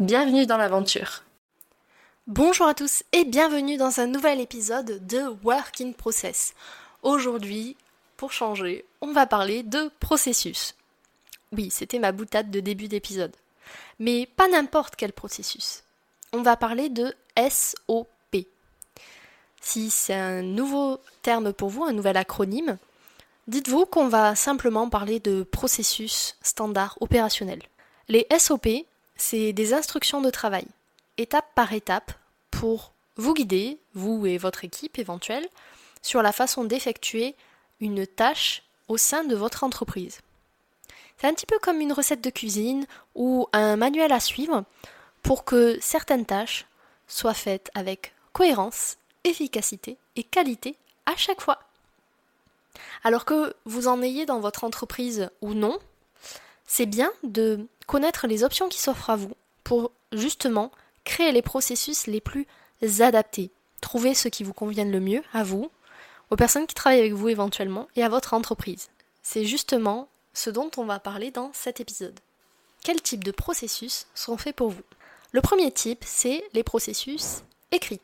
Bienvenue dans l'aventure. Bonjour à tous et bienvenue dans un nouvel épisode de Work in Process. Aujourd'hui, pour changer, on va parler de processus. Oui, c'était ma boutade de début d'épisode. Mais pas n'importe quel processus. On va parler de SOP. Si c'est un nouveau terme pour vous, un nouvel acronyme, dites-vous qu'on va simplement parler de processus standard opérationnel. Les SOP, c'est des instructions de travail, étape par étape, pour vous guider, vous et votre équipe éventuelle, sur la façon d'effectuer une tâche au sein de votre entreprise. C'est un petit peu comme une recette de cuisine ou un manuel à suivre pour que certaines tâches soient faites avec cohérence, efficacité et qualité à chaque fois. Alors que vous en ayez dans votre entreprise ou non, c'est bien de connaître les options qui s'offrent à vous pour justement créer les processus les plus adaptés. Trouver ce qui vous convienne le mieux à vous, aux personnes qui travaillent avec vous éventuellement et à votre entreprise. C'est justement ce dont on va parler dans cet épisode. Quels types de processus sont faits pour vous? Le premier type, c'est les processus écrits.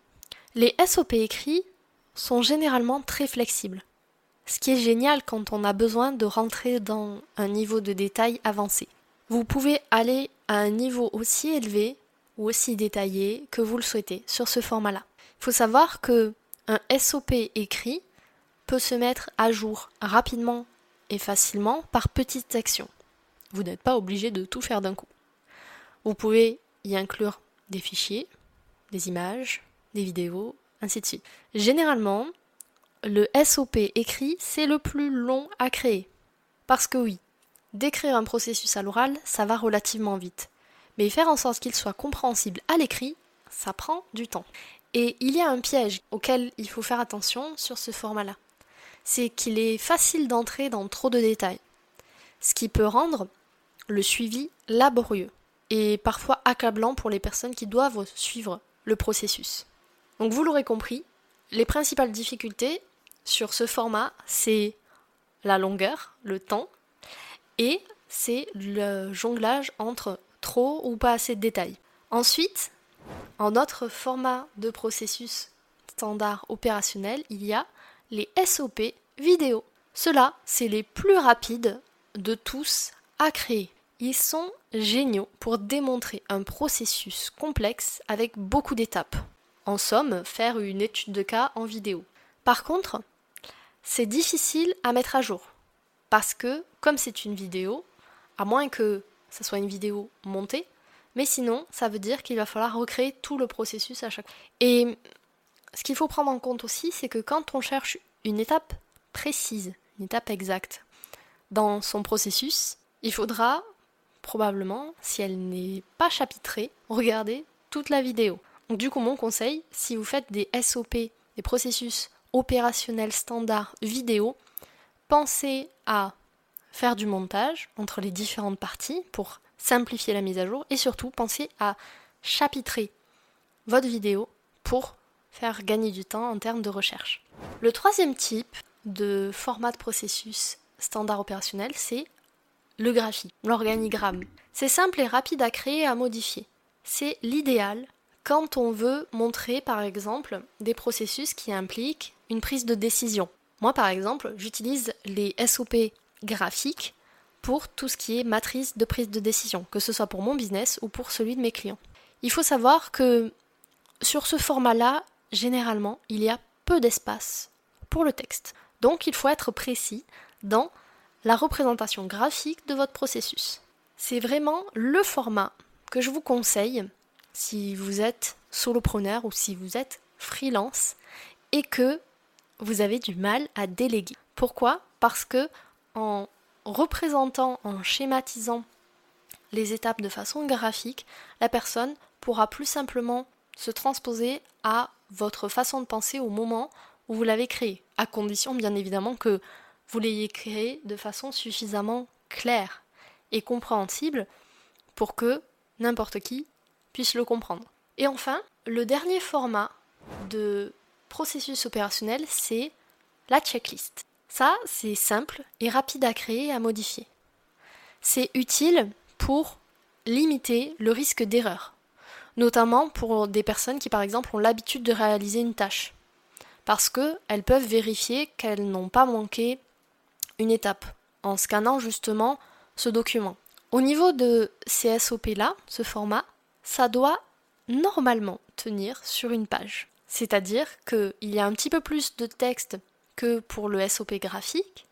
Les SOP écrits sont généralement très flexibles. Ce qui est génial quand on a besoin de rentrer dans un niveau de détail avancé. Vous pouvez aller à un niveau aussi élevé ou aussi détaillé que vous le souhaitez sur ce format-là. Il faut savoir que un SOP écrit peut se mettre à jour rapidement et facilement par petites actions. Vous n'êtes pas obligé de tout faire d'un coup. Vous pouvez y inclure des fichiers, des images, des vidéos, ainsi de suite. Généralement, le SOP écrit, c'est le plus long à créer. Parce que oui, D'écrire un processus à l'oral, ça va relativement vite. Mais faire en sorte qu'il soit compréhensible à l'écrit, ça prend du temps. Et il y a un piège auquel il faut faire attention sur ce format-là. C'est qu'il est facile d'entrer dans trop de détails. Ce qui peut rendre le suivi laborieux et parfois accablant pour les personnes qui doivent suivre le processus. Donc vous l'aurez compris, les principales difficultés sur ce format, c'est la longueur, le temps, et c'est le jonglage entre trop ou pas assez de détails. Ensuite, en autre format de processus standard opérationnel, il y a les SOP vidéo. Ceux-là, c'est les plus rapides de tous à créer. Ils sont géniaux pour démontrer un processus complexe avec beaucoup d'étapes. En somme, faire une étude de cas en vidéo. Par contre, c'est difficile à mettre à jour. Parce que, comme c'est une vidéo, à moins que ce soit une vidéo montée, mais sinon, ça veut dire qu'il va falloir recréer tout le processus à chaque fois. Et ce qu'il faut prendre en compte aussi, c'est que quand on cherche une étape précise, une étape exacte dans son processus, il faudra probablement, si elle n'est pas chapitrée, regarder toute la vidéo. Donc du coup, mon conseil, si vous faites des SOP, des processus opérationnels standards vidéo, pensez à faire du montage entre les différentes parties pour simplifier la mise à jour et surtout pensez à chapitrer votre vidéo pour faire gagner du temps en termes de recherche. Le troisième type de format de processus standard opérationnel, c'est le graphique, l'organigramme. C'est simple et rapide à créer et à modifier. C'est l'idéal quand on veut montrer par exemple des processus qui impliquent une prise de décision. Moi, par exemple, j'utilise les SOP graphiques pour tout ce qui est matrice de prise de décision, que ce soit pour mon business ou pour celui de mes clients. Il faut savoir que sur ce format-là, généralement, il y a peu d'espace pour le texte. Donc, il faut être précis dans la représentation graphique de votre processus. C'est vraiment le format que je vous conseille si vous êtes solopreneur ou si vous êtes freelance et que vous avez du mal à déléguer. Pourquoi? Parce que en représentant, en schématisant les étapes de façon graphique, la personne pourra plus simplement se transposer à votre façon de penser au moment où vous l'avez créé, à condition bien évidemment que vous l'ayez créé de façon suffisamment claire et compréhensible pour que n'importe qui puisse le comprendre. Et enfin, le dernier format de processus opérationnel, c'est la checklist. Ça, c'est simple et rapide à créer et à modifier. C'est utile pour limiter le risque d'erreur, notamment pour des personnes qui par exemple ont l'habitude de réaliser une tâche, parce qu'elles peuvent vérifier qu'elles n'ont pas manqué une étape en scannant justement ce document. Au niveau de ces SOP-là, ce format, ça doit normalement tenir sur une page. C'est-à-dire qu'il y a un petit peu plus de texte que pour le SOP graphique,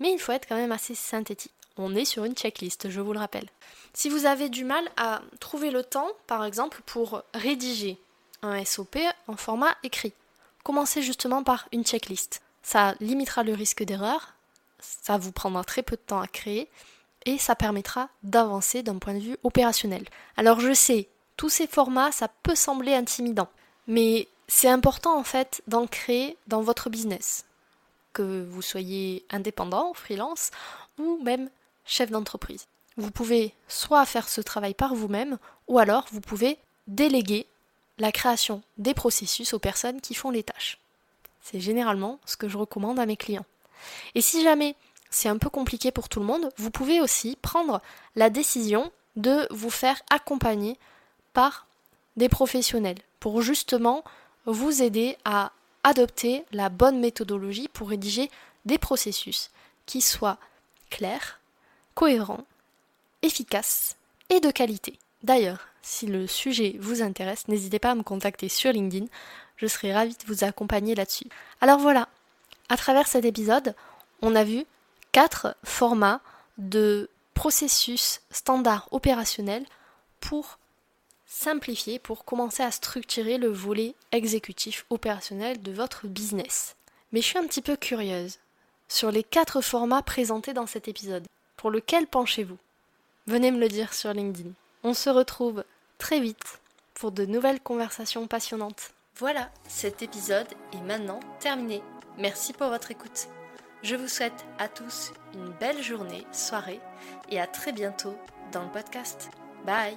mais il faut être quand même assez synthétique. On est sur une checklist, je vous le rappelle. Si vous avez du mal à trouver le temps, par exemple, pour rédiger un SOP en format écrit, commencez justement par une checklist. Ça limitera le risque d'erreur, ça vous prendra très peu de temps à créer et ça permettra d'avancer d'un point de vue opérationnel. Alors je sais, tous ces formats, ça peut sembler intimidant, mais c'est important en fait d'en créer dans votre business. Que vous soyez indépendant, freelance ou même chef d'entreprise. Vous pouvez soit faire ce travail par vous-même ou alors vous pouvez déléguer la création des processus aux personnes qui font les tâches. C'est généralement ce que je recommande à mes clients. Et si jamais c'est un peu compliqué pour tout le monde, vous pouvez aussi prendre la décision de vous faire accompagner par des professionnels pour justement vous aider à adopter la bonne méthodologie pour rédiger des processus qui soient clairs, cohérents, efficaces et de qualité. D'ailleurs, si le sujet vous intéresse, n'hésitez pas à me contacter sur LinkedIn, je serai ravie de vous accompagner là-dessus. Alors voilà, à travers cet épisode, on a vu quatre formats de processus standard opérationnel pour simplifier, pour commencer à structurer le volet exécutif opérationnel de votre business. Mais je suis un petit peu curieuse sur les quatre formats présentés dans cet épisode. Pour lequel penchez-vous? Venez me le dire sur LinkedIn. On se retrouve très vite pour de nouvelles conversations passionnantes. Voilà, cet épisode est maintenant terminé. Merci pour votre écoute. Je vous souhaite à tous une belle journée, soirée et à très bientôt dans le podcast. Bye